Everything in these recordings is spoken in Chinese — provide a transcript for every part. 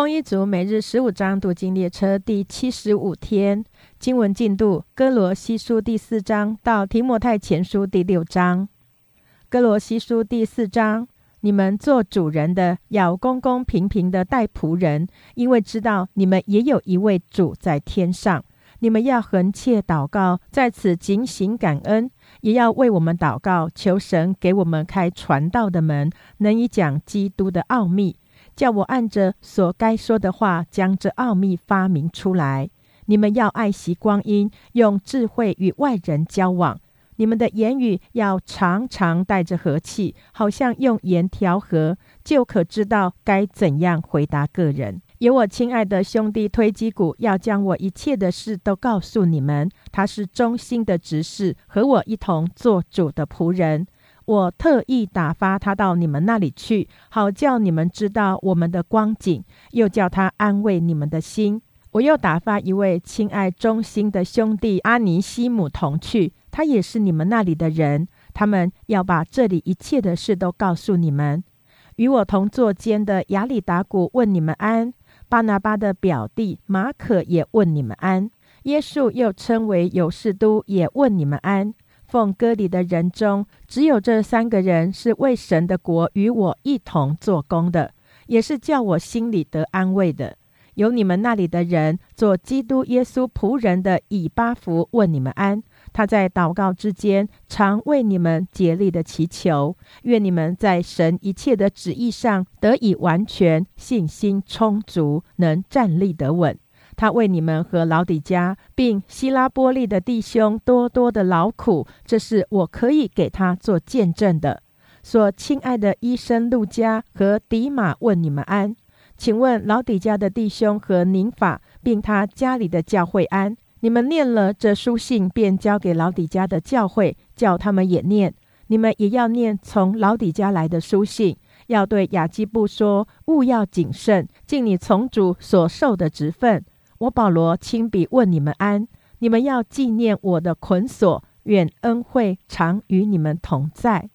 丰一族每日十五章读经列车第七十五天经文进度：哥罗西书第四章到提摩太前书第六章。哥罗西书第四章，你们做主人的要公公平平的待仆人，因为知道你们也有一位主在天上。你们要横切祷告，在此警醒感恩，也要为我们祷告，求神给我们开传道的门，能以讲基督的奥秘，叫我按着所该说的话，将这奥秘发明出来。你们要爱惜光阴，用智慧与外人交往。你们的言语要常常带着和气，好像用盐调和，就可知道该怎样回答个人。有我亲爱的兄弟推基谷，要将我一切的事都告诉你们。他是忠心的执事，和我一同做主的仆人。我特意打发他到你们那里去，好叫你们知道我们的光景，又叫他安慰你们的心。我又打发一位亲爱忠心的兄弟阿尼西姆同去，他也是你们那里的人。他们要把这里一切的事都告诉你们。与我同坐监的亚里达古问你们安。巴拿巴的表弟马可也问你们安，耶稣又称为有士都也问你们安。奉歌里的人中，只有这三个人是为神的国与我一同做工的，也是叫我心里得安慰的。有你们那里的人做基督耶稣仆人的以巴弗问你们安。他在祷告之间，常为你们竭力的祈求，愿你们在神一切的旨意上得以完全，信心充足，能站立得稳。他为你们和老底家，并希拉波利的弟兄多多的劳苦，这是我可以给他做见证的。所亲爱的医生路加和迪马问你们安，请问老底家的弟兄和宁法，并他家里的教会安。你们念了这书信，便交给老底家的教会，叫他们也念。你们也要念从老底家来的书信，要对雅基布说：勿要谨慎，尽你从主所受的职分。我保罗亲笔问你们安。你们要纪念我的捆锁，愿恩惠常与你们同在。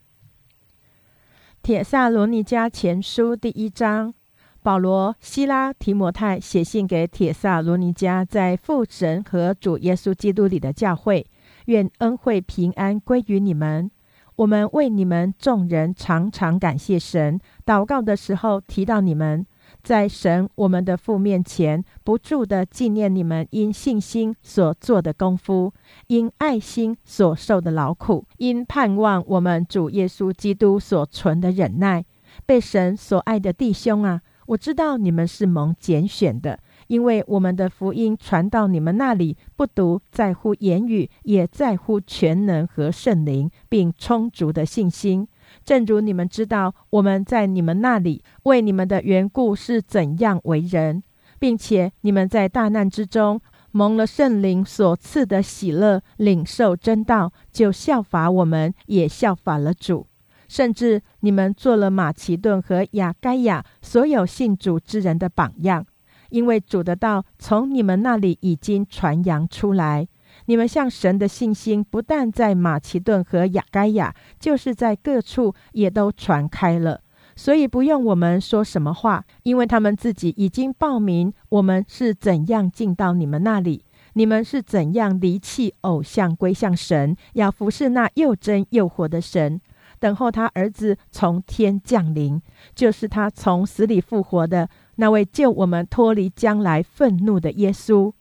铁萨罗尼迦前书第一章。保罗、希拉、提摩太写信给铁萨罗尼迦，在父神和主耶稣基督里的教会，愿恩惠平安归于你们。我们为你们众人常常感谢神，祷告的时候提到你们，在神我们的父面前，不住的纪念你们因信心所做的功夫，因爱心所受的劳苦，因盼望我们主耶稣基督所存的忍耐，被神所爱的弟兄啊。我知道你们是蒙拣选的，因为我们的福音传到你们那里，不独在乎言语，也在乎全能和圣灵，并充足的信心。正如你们知道，我们在你们那里为你们的缘故是怎样为人，并且你们在大难之中蒙了圣灵所赐的喜乐，领受真道，就效法我们，也效法了主。甚至你们做了马其顿和亚该亚所有信主之人的榜样，因为主的道从你们那里已经传扬出来。你们向神的信心不但在马其顿和亚该亚，就是在各处也都传开了。所以不用我们说什么话，因为他们自己已经报名我们是怎样进到你们那里，你们是怎样离弃偶像归向神，要服侍那又真又活的神。等候他儿子从天降临，就是他从死里复活的那位救我们脱离将来愤怒的耶稣。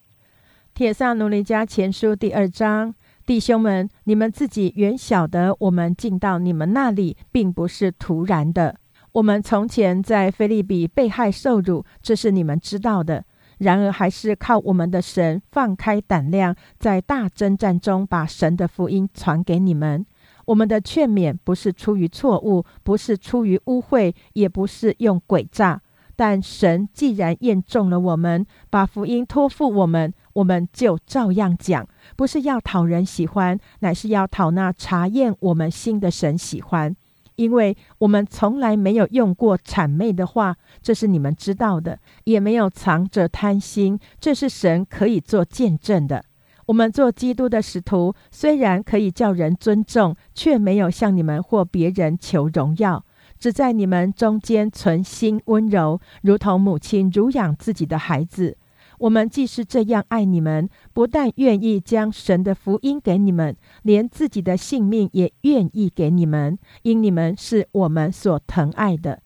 铁萨奴尼家前书第二章，弟兄们，你们自己原晓得，我们进到你们那里，并不是突然的。我们从前在菲利比被害受辱，这是你们知道的。然而，还是靠我们的神放开胆量，在大征战中把神的福音传给你们。我们的劝勉不是出于错误，不是出于污秽，也不是用诡诈。但神既然验中了我们，把福音托付我们，我们就照样讲，不是要讨人喜欢，乃是要讨那查验我们心的神喜欢。因为我们从来没有用过谄媚的话，这是你们知道的；也没有藏着贪心，这是神可以做见证的。我们做基督的使徒，虽然可以叫人尊重，却没有向你们或别人求荣耀。只在你们中间存心温柔，如同母亲乳养自己的孩子。我们既是这样爱你们，不但愿意将神的福音给你们，连自己的性命也愿意给你们，因你们是我们所疼爱的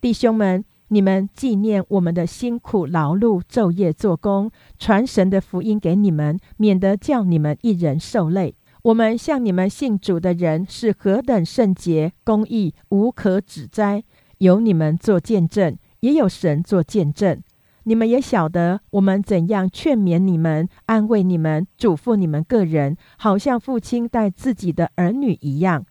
弟兄们。你们纪念我们的辛苦劳碌，昼夜做工，传神的福音给你们，免得叫你们一人受累。我们向你们信主的人是何等圣洁、公义，无可指摘。有你们做见证，也有神做见证。你们也晓得我们怎样劝勉你们、安慰你们、嘱咐你们个人，好像父亲待自己的儿女一样，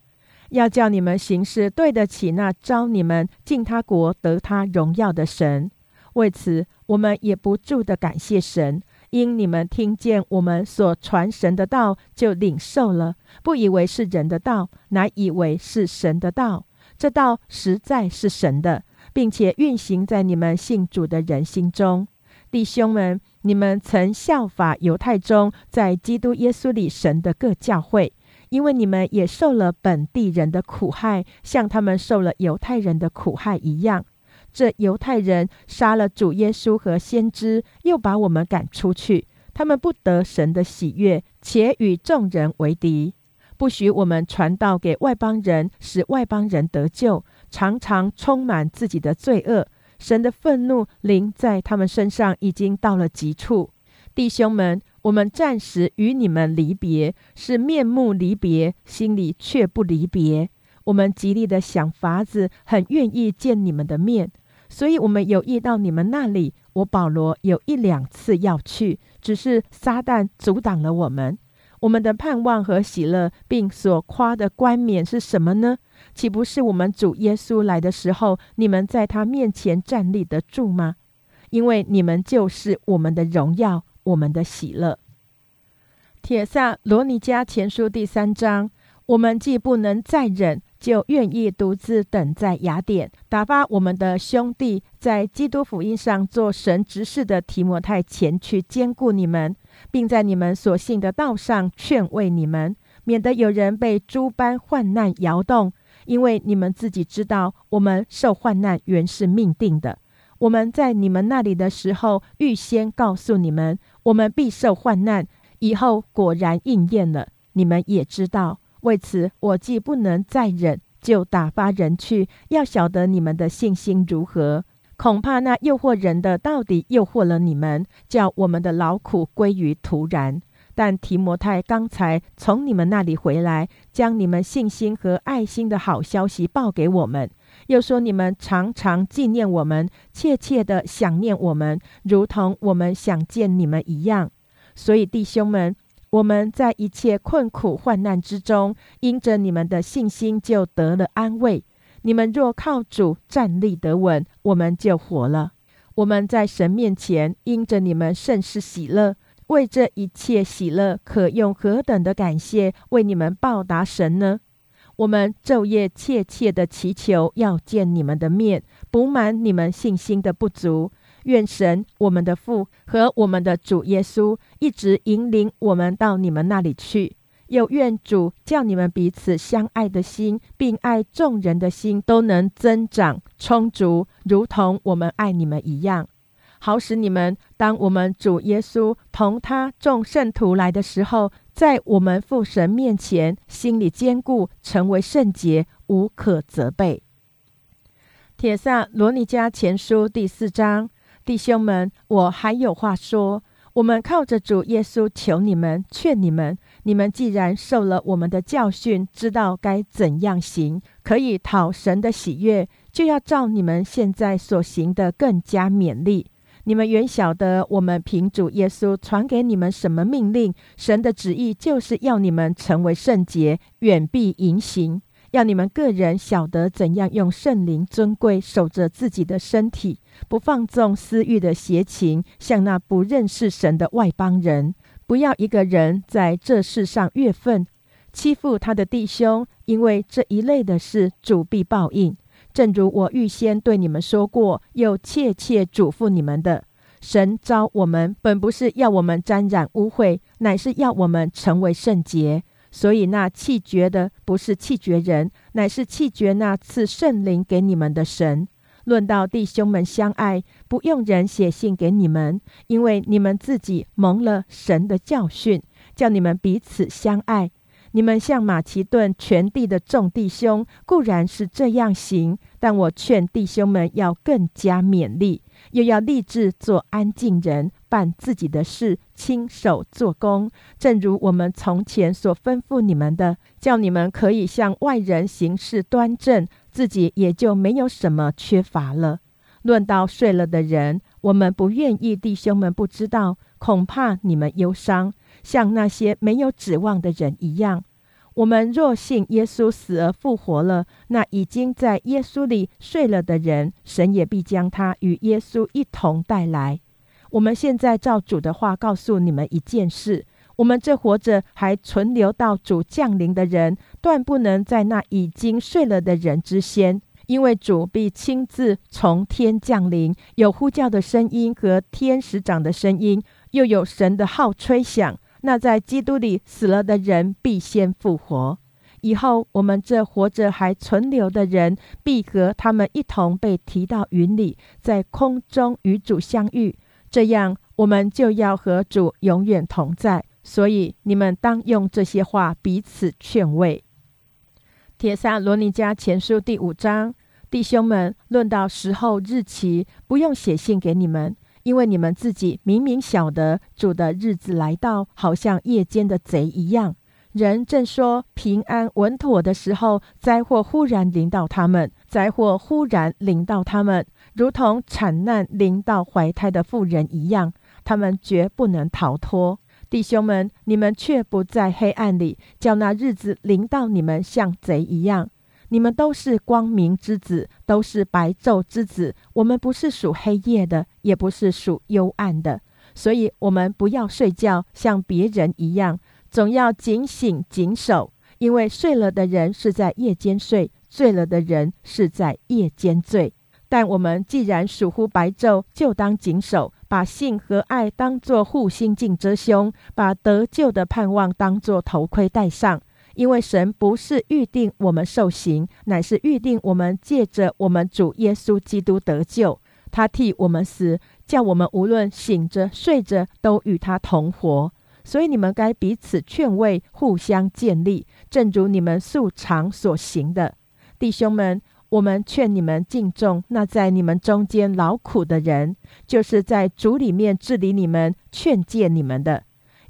要叫你们行事对得起那招你们进他国得他荣耀的神。为此，我们也不住的感谢神，因你们听见我们所传神的道，就领受了，不以为是人的道，乃以为是神的道。这道实在是神的。并且运行在你们信主的人心中，弟兄们，你们曾效法犹太中在基督耶稣里神的各教会，因为你们也受了本地人的苦害，像他们受了犹太人的苦害一样。这犹太人杀了主耶稣和先知，又把我们赶出去，他们不得神的喜悦，且与众人为敌，不许我们传道给外邦人，使外邦人得救。常常充满自己的罪恶，神的愤怒临在他们身上，已经到了极处。弟兄们，我们暂时与你们离别，是面目离别，心里却不离别。我们极力的想法子，很愿意见你们的面，所以我们有意到你们那里。我保罗有一两次要去，只是撒旦阻挡了我们。我们的盼望和喜乐，并所夸的冠冕是什么呢？岂不是我们主耶稣来的时候，你们在他面前站立得住吗？因为你们就是我们的荣耀，我们的喜乐。铁萨罗尼迦前书第三章，我们既不能再忍，就愿意独自等在雅典，打发我们的兄弟在基督福音上做神执事的提摩太前去兼顾你们，并在你们所信的道上劝慰你们，免得有人被诸般患难摇动。因为你们自己知道，我们受患难原是命定的。我们在你们那里的时候，预先告诉你们，我们必受患难。以后果然应验了，你们也知道。为此，我既不能再忍，就打发人去，要晓得你们的信心如何。恐怕那诱惑人的，到底诱惑了你们，叫我们的劳苦归于徒然。但提摩太刚才从你们那里回来，将你们信心和爱心的好消息报给我们，又说你们常常纪念我们，切切的想念我们，如同我们想见你们一样。所以弟兄们，我们在一切困苦患难之中，因着你们的信心，就得了安慰。你们若靠主站立得稳，我们就活了。我们在神面前，因着你们甚是喜乐。为这一切喜乐，可用何等的感谢为你们报答神呢？我们昼夜切切的祈求，要见你们的面，补满你们信心的不足。愿神，我们的父和我们的主耶稣，一直引领我们到你们那里去。又愿主叫你们彼此相爱的心，并爱众人的心，都能增长充足，如同我们爱你们一样。好使你们，当我们主耶稣同他众圣徒来的时候，在我们父神面前，心里坚固，成为圣洁，无可责备。铁萨罗尼迦前书第四章，弟兄们，我还有话说。我们靠着主耶稣求你们，劝你们：你们既然受了我们的教训，知道该怎样行，可以讨神的喜悦，就要照你们现在所行的更加勉励。你们原晓得，我们凭主耶稣传给你们什么命令？神的旨意就是要你们成为圣洁，远避淫行；要你们个人晓得怎样用圣灵尊贵守着自己的身体，不放纵私欲的邪情，像那不认识神的外邦人。不要一个人在这世上越分，欺负他的弟兄，因为这一类的事，主必报应。正如我预先对你们说过，又切切嘱咐你们的，神召我们本不是要我们沾染污秽，乃是要我们成为圣洁。所以那弃绝的不是弃绝人，乃是弃绝那赐圣灵给你们的神。论到弟兄们相爱，不用人写信给你们，因为你们自己蒙了神的教训，叫你们彼此相爱。你们像马其顿全地的众弟兄，固然是这样行，但我劝弟兄们要更加勉励，又要立志做安静人，办自己的事，亲手做工。正如我们从前所吩咐你们的，叫你们可以向外人行事端正，自己也就没有什么缺乏了。论到睡了的人，我们不愿意弟兄们不知道，恐怕你们忧伤。像那些没有指望的人一样，我们若信耶稣死而复活了，那已经在耶稣里睡了的人，神也必将他与耶稣一同带来。我们现在照主的话告诉你们一件事：我们这活着还存留到主降临的人，断不能在那已经睡了的人之先，因为主必亲自从天降临，有呼叫的声音和天使长的声音，又有神的号吹响。那在基督里死了的人必先复活，以后我们这活着还存留的人，必和他们一同被提到云里，在空中与主相遇。这样，我们就要和主永远同在。所以，你们当用这些话彼此劝慰。铁萨罗尼迦前书第五章，弟兄们，论到时候日期，不用写信给你们。因为你们自己明明晓得主的日子来到，好像夜间的贼一样。人正说平安稳妥的时候，灾祸忽然临到他们；灾祸忽然临到他们，如同惨难临到怀胎的妇人一样，他们绝不能逃脱。弟兄们，你们却不在黑暗里，叫那日子临到你们像贼一样。你们都是光明之子，都是白昼之子。我们不是属黑夜的，也不是属幽暗的。所以，我们不要睡觉，像别人一样，总要警醒谨守。因为睡了的人是在夜间睡，醉了的人是在夜间醉。但我们既然属乎白昼，就当谨守，把性和爱当作护心镜遮胸，把得救的盼望当作头盔戴上。因为神不是预定我们受刑，乃是预定我们借着我们主耶稣基督得救。他替我们死，叫我们无论醒着睡着，都与他同活。所以你们该彼此劝慰，互相建立，正如你们素常所行的。弟兄们，我们劝你们敬重那在你们中间劳苦的人，就是在主里面治理你们、劝诫你们的。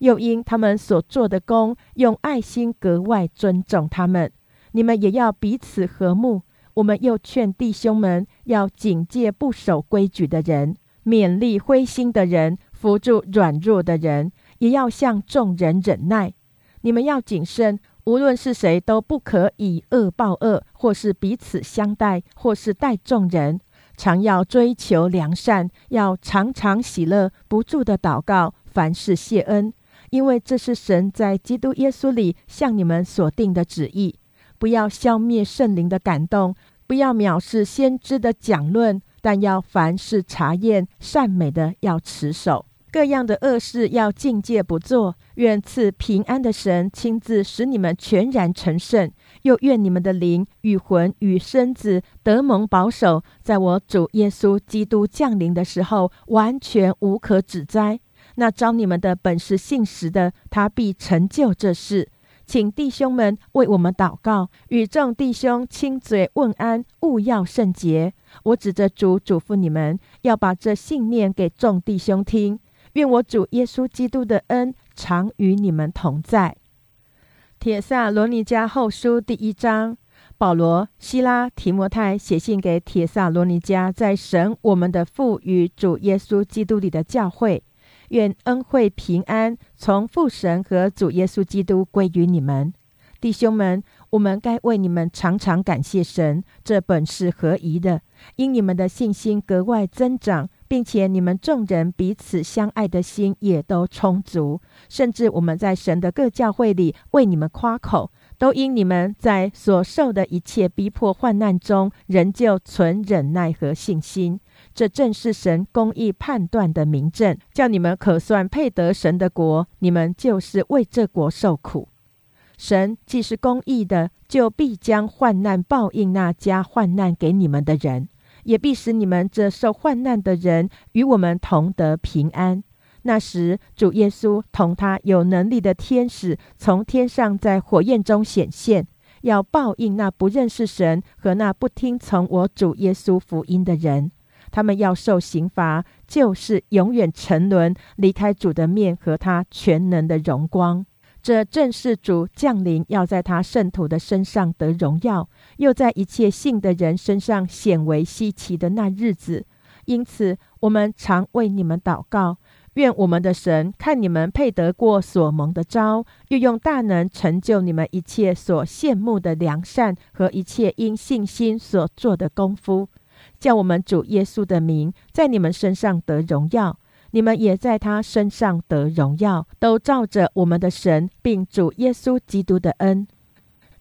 又因他们所做的工，用爱心格外尊重他们。你们也要彼此和睦。我们又劝弟兄们要警戒不守规矩的人，勉励灰心的人，扶助软弱的人，也要向众人忍耐。你们要谨慎，无论是谁，都不可以恶报恶，或是彼此相待，或是待众人。常要追求良善，要常常喜乐，不住的祷告，凡事谢恩。因为这是神在基督耶稣里向你们所定的旨意，不要消灭圣灵的感动，不要藐视先知的讲论，但要凡事查验善美的，要持守各样的恶事，要境界不做。愿赐平安的神亲自使你们全然成圣，又愿你们的灵与魂与身子得蒙保守，在我主耶稣基督降临的时候，完全无可指摘。那招你们的本是信实的，他必成就这事。请弟兄们为我们祷告，与众弟兄亲嘴问安，勿要圣洁。我指着主嘱咐你们，要把这信念给众弟兄听。愿我主耶稣基督的恩常与你们同在。铁萨罗尼迦后书第一章，保罗、希拉、提摩太写信给铁萨罗尼迦，在神我们的父与主耶稣基督里的教会。愿恩惠平安从父神和主耶稣基督归于你们，弟兄们。我们该为你们常常感谢神，这本是合宜的。因你们的信心格外增长，并且你们众人彼此相爱的心也都充足，甚至我们在神的各教会里为你们夸口。都因你们在所受的一切逼迫患难中，仍旧存忍耐和信心，这正是神公义判断的明证，叫你们可算配得神的国。你们就是为这国受苦。神既是公义的，就必将患难报应那加患难给你们的人，也必使你们这受患难的人与我们同得平安。那时，主耶稣同他有能力的天使从天上在火焰中显现，要报应那不认识神和那不听从我主耶稣福音的人。他们要受刑罚，就是永远沉沦，离开主的面和他全能的荣光。这正是主降临，要在他圣徒的身上得荣耀，又在一切信的人身上显为稀奇的那日子。因此，我们常为你们祷告，愿我们的神看你们配得过所蒙的招，又用大能成就你们一切所羡慕的良善和一切因信心所做的功夫，叫我们主耶稣的名在你们身上得荣耀。你们也在他身上得荣耀，都照着我们的神，并主耶稣基督的恩。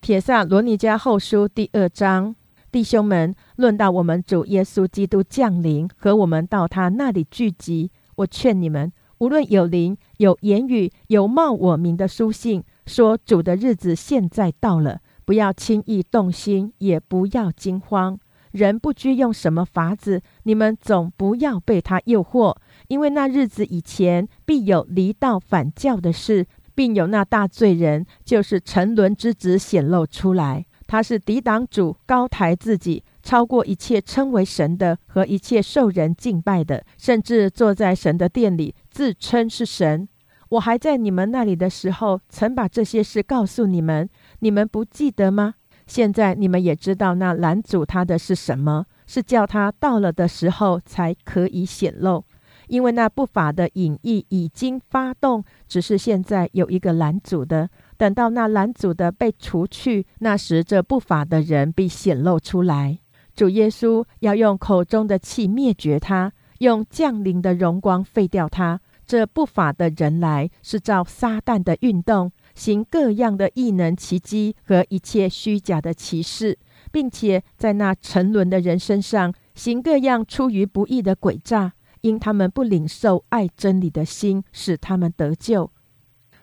铁萨罗尼迦后书第二章，弟兄们，论到我们主耶稣基督降临和我们到他那里聚集，我劝你们，无论有灵、有言语、有冒我名的书信，说主的日子现在到了，不要轻易动心，也不要惊慌。人不拘用什么法子，你们总不要被他诱惑。因为那日子以前必有离道反教的事，并有那大罪人，就是沉沦之子显露出来。他是抵挡主，高抬自己，超过一切称为神的和一切受人敬拜的，甚至坐在神的殿里，自称是神。我还在你们那里的时候，曾把这些事告诉你们，你们不记得吗？现在你们也知道那拦阻他的是什么，是叫他到了的时候才可以显露。因为那不法的隐意已经发动，只是现在有一个拦阻的。等到那拦阻的被除去，那时这不法的人必显露出来。主耶稣要用口中的气灭绝他，用降临的荣光废掉他。这不法的人来，是照撒旦的运动，行各样的异能奇迹和一切虚假的奇事，并且在那沉沦的人身上行各样出于不义的诡诈。因他们不领受爱真理的心，使他们得救，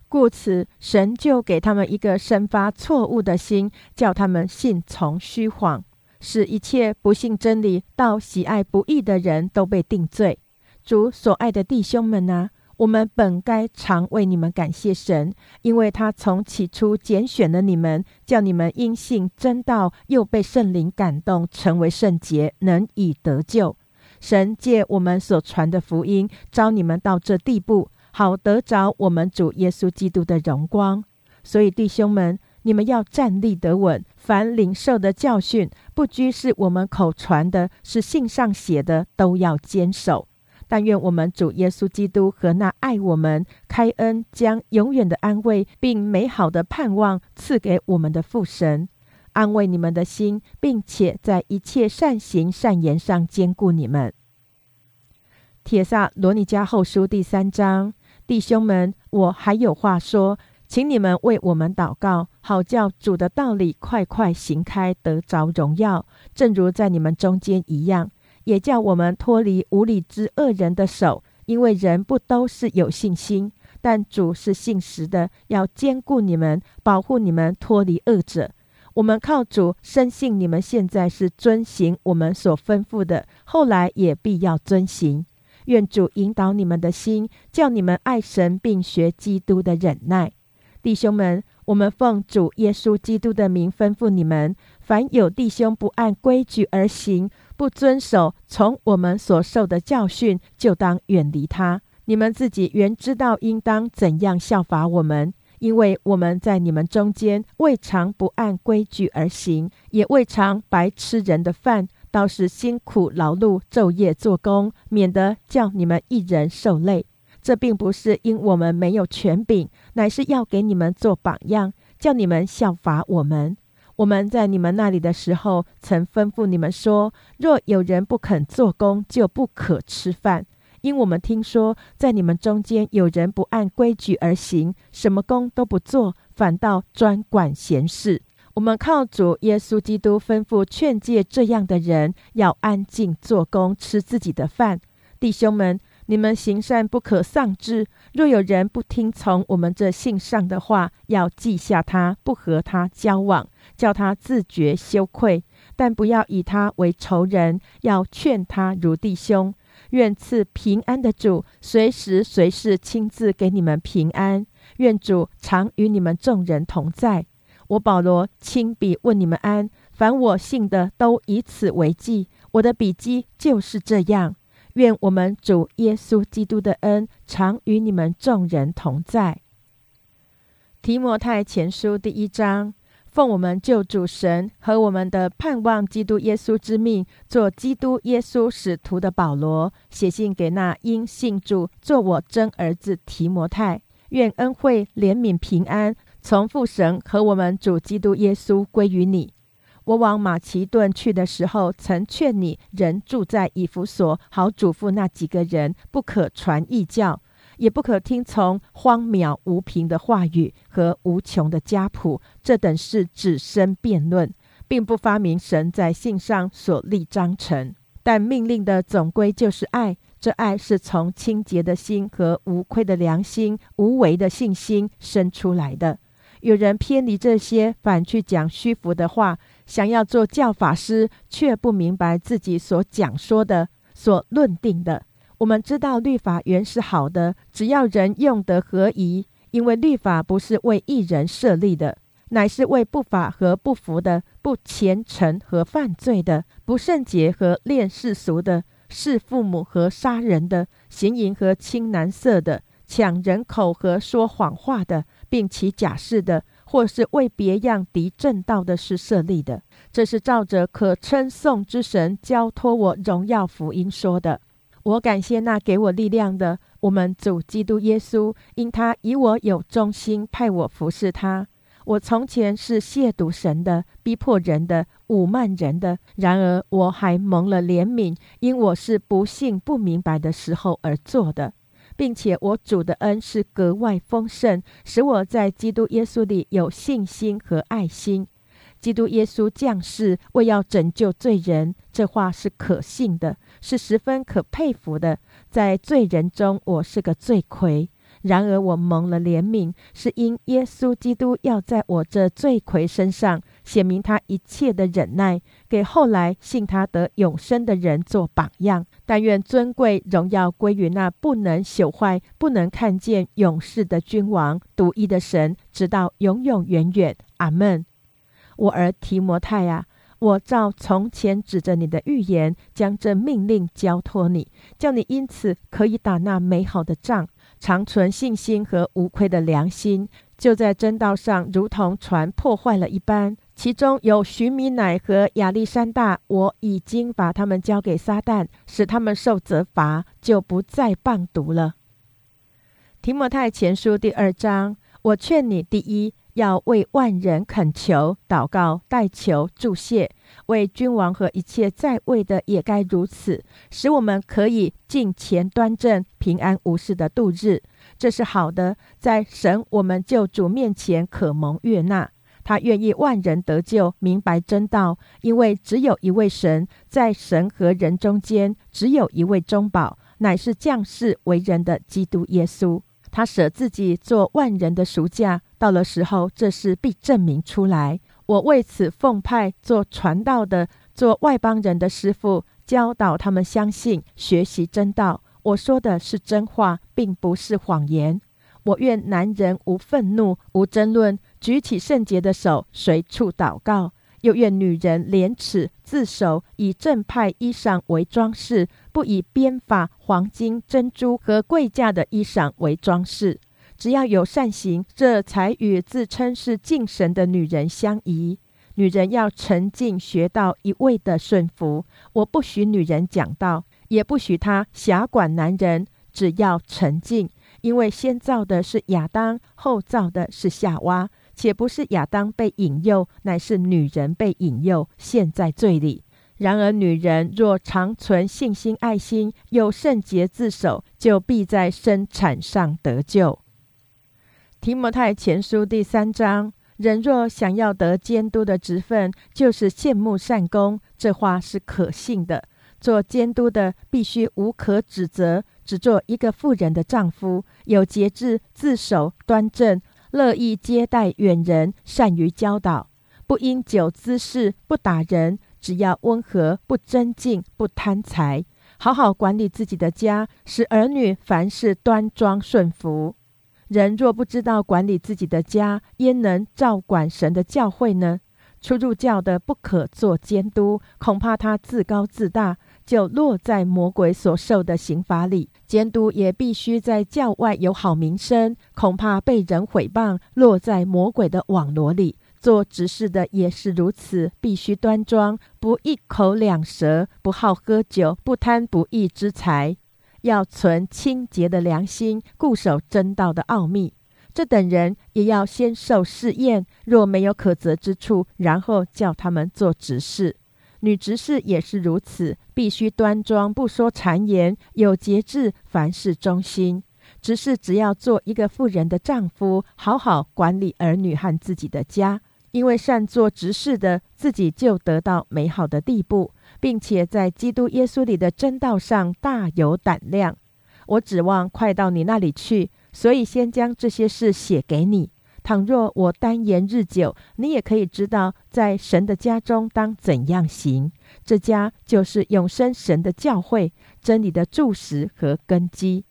故此神就给他们一个生发错误的心，叫他们信从虚谎，使一切不信真理、到喜爱不义的人都被定罪。主所爱的弟兄们啊，我们本该常为你们感谢神，因为他从起初拣选了你们，叫你们因信真道，又被圣灵感动，成为圣洁，能以得救。神借我们所传的福音，招你们到这地步，好得着我们主耶稣基督的荣光。所以弟兄们，你们要站立得稳。凡领受的教训，不拘是我们口传的，是信上写的，都要坚守。但愿我们主耶稣基督和那爱我们、开恩将永远的安慰并美好的盼望赐给我们的父神。安慰你们的心，并且在一切善行善言上兼顾你们。铁萨罗尼迦后书第三章，弟兄们，我还有话说，请你们为我们祷告，好叫主的道理快快行开，得着荣耀，正如在你们中间一样，也叫我们脱离无理之恶人的手，因为人不都是有信心，但主是信实的，要兼顾你们，保护你们，脱离恶者。我们靠主深信，你们现在是遵行我们所吩咐的，后来也必要遵行。愿主引导你们的心，叫你们爱神，并学基督的忍耐。弟兄们，我们奉主耶稣基督的名吩咐你们：凡有弟兄不按规矩而行，不遵守从我们所受的教训，就当远离他。你们自己原知道应当怎样效法我们。因为我们在你们中间未尝不按规矩而行，也未尝白吃人的饭，倒是辛苦劳碌，昼夜做工，免得叫你们一人受累。这并不是因我们没有权柄，乃是要给你们做榜样，叫你们效法我们。我们在你们那里的时候，曾吩咐你们说：若有人不肯做工，就不可吃饭。因我们听说，在你们中间有人不按规矩而行，什么工都不做，反倒专管闲事。我们靠主耶稣基督吩咐劝诫这样的人，要安静做工，吃自己的饭。弟兄们，你们行善不可丧志。若有人不听从我们这信上的话，要记下他，不和他交往，叫他自觉羞愧。但不要以他为仇人，要劝他如弟兄。愿赐平安的主，随时随事亲自给你们平安。愿主常与你们众人同在。我保罗亲笔问你们安。凡我信的，都以此为记。我的笔记就是这样。愿我们主耶稣基督的恩常与你们众人同在。提摩太前书第一章，奉我们救主神和我们的盼望基督耶稣之命，做基督耶稣使徒的保罗，写信给那因信主做我真儿子提摩太。愿恩惠、怜悯、平安，从父神和我们主基督耶稣归于你。我往马其顿去的时候，曾劝你人住在以弗所，好嘱咐那几个人，不可传异教，也不可听从荒渺无凭的话语和无穷的家谱，这等是只生辩论，并不发明神在信上所立章程。但命令的总归就是爱，这爱是从清洁的心和无愧的良心、无为的信心生出来的。有人偏离这些，反去讲虚浮的话。想要做教法师，却不明白自己所讲说的、所论定的。我们知道律法原是好的，只要人用得合宜。因为律法不是为一人设立的，乃是为不法和不服的、不虔诚和犯罪的、不圣洁和恋世俗的、弑父母和杀人的、行淫和青蓝色的、抢人口和说谎话的，并起假誓的。或是为别样敌正道的事设立的，这是照着可称颂之神交托我荣耀福音说的。我感谢那给我力量的我们主基督耶稣，因他以我有忠心，派我服侍他。我从前是亵渎神的、逼迫人的、侮慢人的，然而我还蒙了怜悯，因我是不信、不明白的时候而做的。并且我主的恩是格外丰盛，使我在基督耶稣里有信心和爱心。基督耶稣降世为要拯救罪人，这话是可信的，是十分可佩服的。在罪人中，我是个罪魁。然而我蒙了怜悯，是因耶稣基督要在我这罪魁身上显明他一切的忍耐，给后来信他得永生的人做榜样。但愿尊贵荣耀归于那不能朽坏、不能看见永世的君王、独一的神，直到永永远远。阿门。我儿提摩太啊，我照从前指着你的预言，将这命令交托你，叫你因此可以打那美好的仗。长存信心和无愧的良心，就在真道上，如同船破坏了一般。其中有徐米乃和亚历山大，我已经把他们交给撒旦，使他们受责罚，就不再谤读了。提摩太前书第二章，我劝你，第一。要为万人恳求、祷告、代求、祝谢，为君王和一切在位的也该如此，使我们可以敬前端正、平安无事的度日。这是好的，在神我们救主面前可蒙悦纳。他愿意万人得救，明白真道，因为只有一位神，在神和人中间，只有一位中保，乃是降世为人的基督耶稣。他舍自己做万人的赎价。到了时候，这事必证明出来。我为此奉派做传道的，做外邦人的师傅，教导他们相信、学习真道。我说的是真话，并不是谎言。我愿男人无愤怒、无争论，举起圣洁的手，随处祷告；又愿女人廉耻自守，以正派衣裳为装饰，不以编发、黄金、珍珠和贵价的衣裳为装饰。只要有善行，这才与自称是敬神的女人相宜。女人要沉静，学到一味的顺服。我不许女人讲道，也不许她辖管男人。只要沉静，因为先造的是亚当，后造的是夏娃，且不是亚当被引诱，乃是女人被引诱，陷在罪里。然而，女人若长存信心、爱心，又圣洁自守，就必在生产上得救。提摩太前书第三章：人若想要得监督的职分，就是羡慕善功。这话是可信的。做监督的必须无可指责，只做一个妇人的丈夫，有节制，自守端正，乐意接待远人，善于教导，不因酒滋事，不打人，只要温和，不争竞，不贪财，好好管理自己的家，使儿女凡事端庄顺服。人若不知道管理自己的家，焉能照管神的教会呢？出入教的不可做监督，恐怕他自高自大，就落在魔鬼所受的刑罚里。监督也必须在教外有好名声，恐怕被人毁谤，落在魔鬼的网罗里。做执事的也是如此，必须端庄，不一口两舌，不好喝酒，不贪不义之财。要存清洁的良心，固守真道的奥秘。这等人也要先受试验，若没有可责之处，然后叫他们做执事。女执事也是如此，必须端庄，不说谗言，有节制，凡事忠心。执事只要做一个妇人的丈夫，好好管理儿女和自己的家，因为善做执事的，自己就得到美好的地步。并且在基督耶稣里的真道上大有胆量。我指望快到你那里去，所以先将这些事写给你。倘若我单言日久，你也可以知道，在神的家中当怎样行。这家就是永生神的教会，真理的柱石和根基。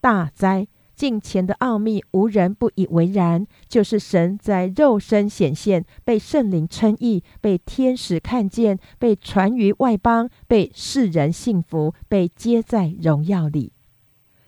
大灾！近前的奥秘，无人不以为然。就是神在肉身显现，被圣灵称义，被天使看见，被传于外邦，被世人信服，被接在荣耀里。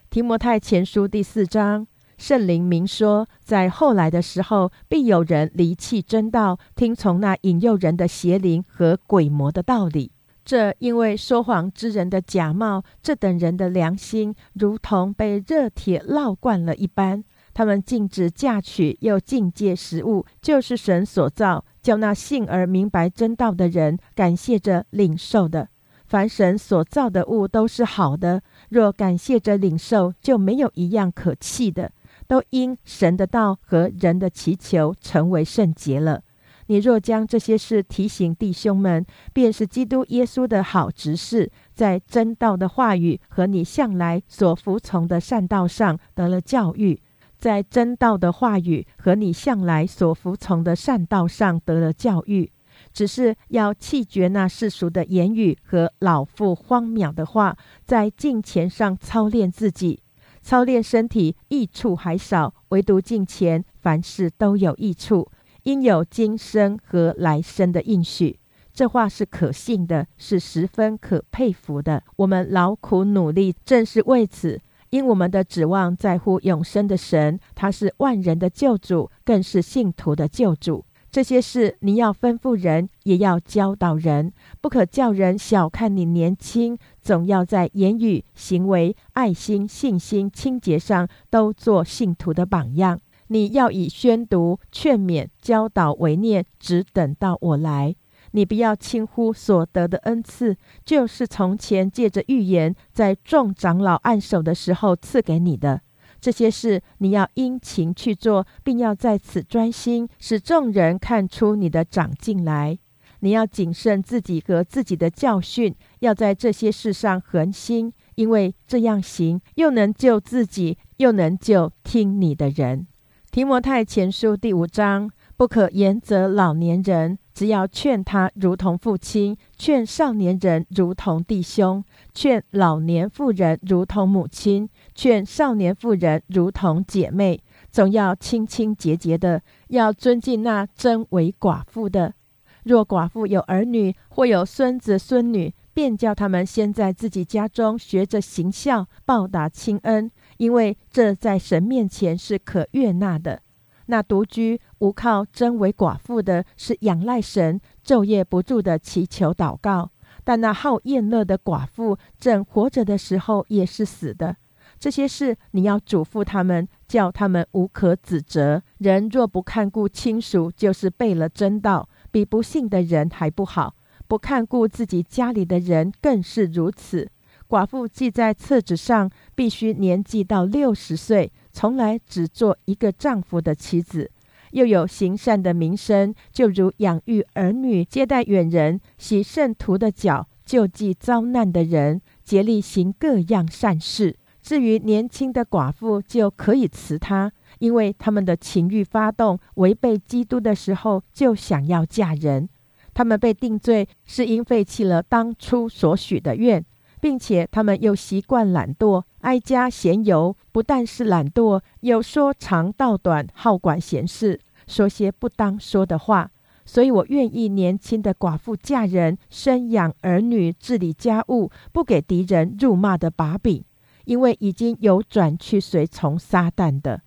提摩太前书第四章，圣灵明说，在后来的时候，必有人离弃真道，听从那引诱人的邪灵和鬼魔的道理。这因为说谎之人的假冒，这等人的良心如同被热铁烙惯了一般。他们禁止嫁娶，又禁戒食物，就是神所造，叫那信而明白真道的人感谢着领受的。凡神所造的物都是好的，若感谢着领受，就没有一样可弃的，都因神的道和人的祈求成为圣洁了。你若将这些事提醒弟兄们，便是基督耶稣的好执事，在真道的话语和你向来所服从的善道上得了教育，在真道的话语和你向来所服从的善道上得了教育，只是要弃绝那世俗的言语和老妇荒谬的话，在镜前上操练自己，操练身体益处还少，唯独镜前凡事都有益处。应有今生和来生的应许，这话是可信的，是十分可佩服的。我们劳苦努力，正是为此。因我们的指望在乎永生的神，他是万人的救主，更是信徒的救主。这些事你要吩咐人，也要教导人，不可叫人小看你年轻，总要在言语、行为、爱心、信心、清洁上都做信徒的榜样。你要以宣读、劝勉、教导为念，只等到我来。你不要轻忽所得的恩赐，就是从前借着预言，在众长老按手的时候赐给你的。这些事你要殷勤去做，并要在此专心，使众人看出你的长进来。你要谨慎自己和自己的教训，要在这些事上恒心，因为这样行，又能救自己，又能救听你的人。提摩太前书第五章，不可严责老年人，只要劝他如同父亲；劝少年人如同弟兄；劝老年妇人如同母亲；劝少年妇人如同姐妹。总要清清洁洁的，要尊敬那真为寡妇的。若寡妇有儿女，或有孙子孙女，便叫他们先在自己家中学着行孝，报答亲恩。因为这在神面前是可悦纳的。那独居无靠、真为寡妇的，是仰赖神，昼夜不住的祈求祷告；但那好厌乐的寡妇，正活着的时候也是死的。这些事你要嘱咐他们，叫他们无可指责。人若不看顾亲属，就是背了真道，比不信的人还不好；不看顾自己家里的人，更是如此。寡妇记在册子上，必须年纪到六十岁，从来只做一个丈夫的妻子，又有行善的名声，就如养育儿女、接待远人、洗圣徒的脚、救济遭难的人、竭力行各样善事。至于年轻的寡妇，就可以辞她，因为他们的情欲发动，违背基督的时候，就想要嫁人。他们被定罪，是因废弃了当初所许的愿，并且他们又习惯懒惰，哀家闲游。不但是懒惰，又说长道短，好管闲事，说些不当说的话。所以我愿意年轻的寡妇嫁人，生养儿女，治理家务，不给敌人辱骂的把柄，因为已经有转去随从撒旦的。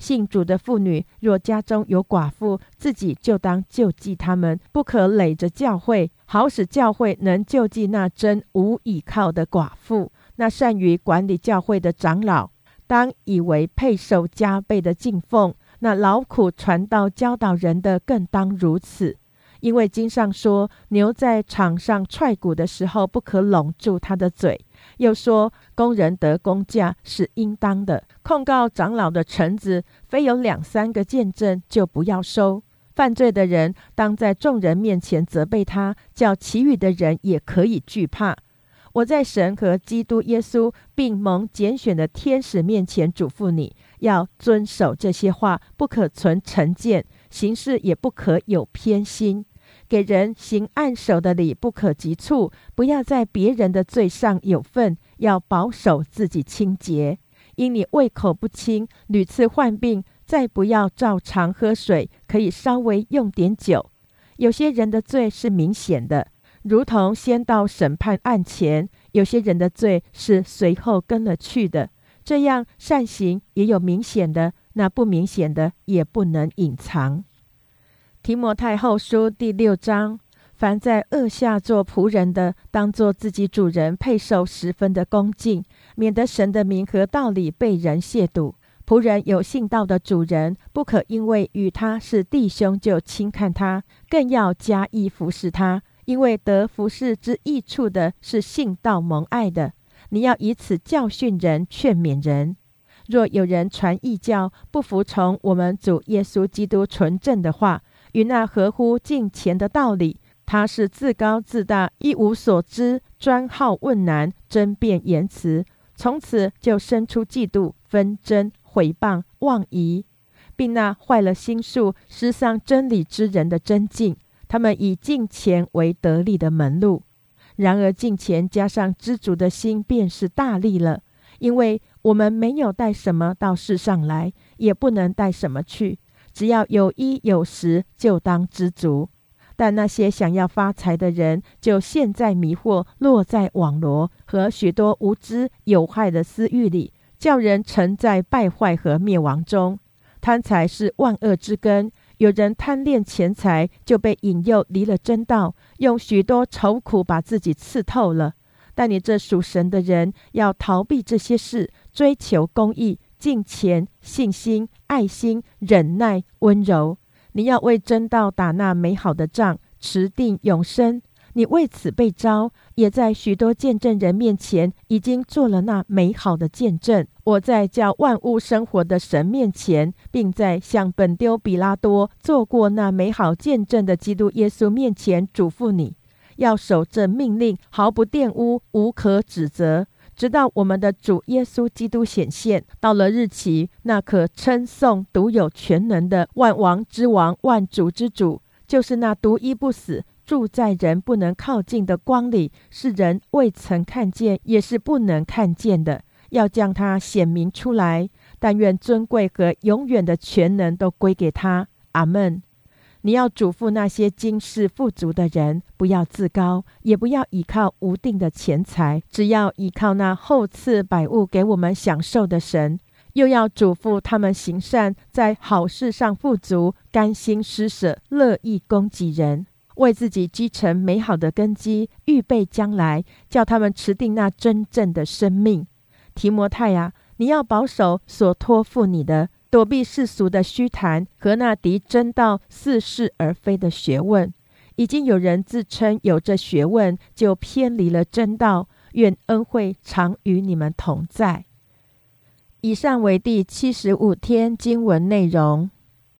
信主的妇女，若家中有寡妇，自己就当救济他们，不可累着教会，好使教会能救济那真无倚靠的寡妇。那善于管理教会的长老，当以为配受加倍的敬奉；那劳苦传道教导人的，更当如此。因为经上说，牛在场上踹鼓的时候，不可拢住它的嘴。又说，工人得工价是应当的。控告长老的臣子，非有两三个见证，就不要收。犯罪的人，当在众人面前责备他，叫其余的人也可以惧怕。我在神和基督耶稣并蒙拣选的天使面前嘱咐你，要遵守这些话，不可存成见，行事也不可有偏心。给人行暗手的礼，不可急促；不要在别人的罪上有份，要保守自己清洁。因你胃口不清，屡次患病，再不要照常喝水，可以稍微用点酒。有些人的罪是明显的，如同先到审判案前；有些人的罪是随后跟了去的。这样善行也有明显的，那不明显的也不能隐藏。提摩太后书第六章：凡在恶下做仆人的，当做自己主人配受十分的恭敬，免得神的名和道理被人亵渎。仆人有信道的主人，不可因为与他是弟兄就轻看他，更要加以服侍他，因为得服侍之益处的是信道蒙爱的。你要以此教训人，劝勉人。若有人传异教，不服从我们主耶稣基督纯正的话，与那合乎敬虔的道理，他是自高自大，一无所知，专好问难，争辩言辞，从此就生出嫉妒、纷争、毁谤、妄疑，并那坏了心术、失丧真理之人的真境。他们以敬虔为得力的门路。然而敬虔加上知足的心，便是大利了，因为我们没有带什么到世上来，也不能带什么去。只要有衣有食，就当知足。但那些想要发财的人，就陷在迷惑、落在网罗和许多无知有害的私欲里，叫人沉在败坏和灭亡中。贪财是万恶之根。有人贪恋钱财，就被引诱离了真道，用许多愁苦把自己刺透了。但你这属神的人，要逃避这些事，追求公义。敬虔、信心、爱心、忍耐、温柔，你要为真道打那美好的仗，持定永生。你为此被招，也在许多见证人面前已经做了那美好的见证。我在叫万物生活的神面前，并在向本丢比拉多做过那美好见证的基督耶稣面前嘱咐你，要守这命令，毫不玷污，无可指责。直到我们的主耶稣基督显现，到了日期，那可称颂独有全能的万王之王、万主之主，就是那独一不死、住在人不能靠近的光里，是人未曾看见，也是不能看见的，要将他显明出来。但愿尊贵和永远的全能都归给他。阿门。你要嘱咐那些今世富足的人，不要自高，也不要依靠无定的钱财，只要依靠那厚赐百物给我们享受的神。又要嘱咐他们行善，在好事上富足，甘心施舍，乐意供给人，为自己积成美好的根基，预备将来，叫他们持定那真正的生命。提摩太呀，你要保守所托付你的。躲避世俗的虚谈和那敌真道似是而非的学问，已经有人自称有这学问，就偏离了真道。愿恩惠常与你们同在。以上为第七十五天经文内容。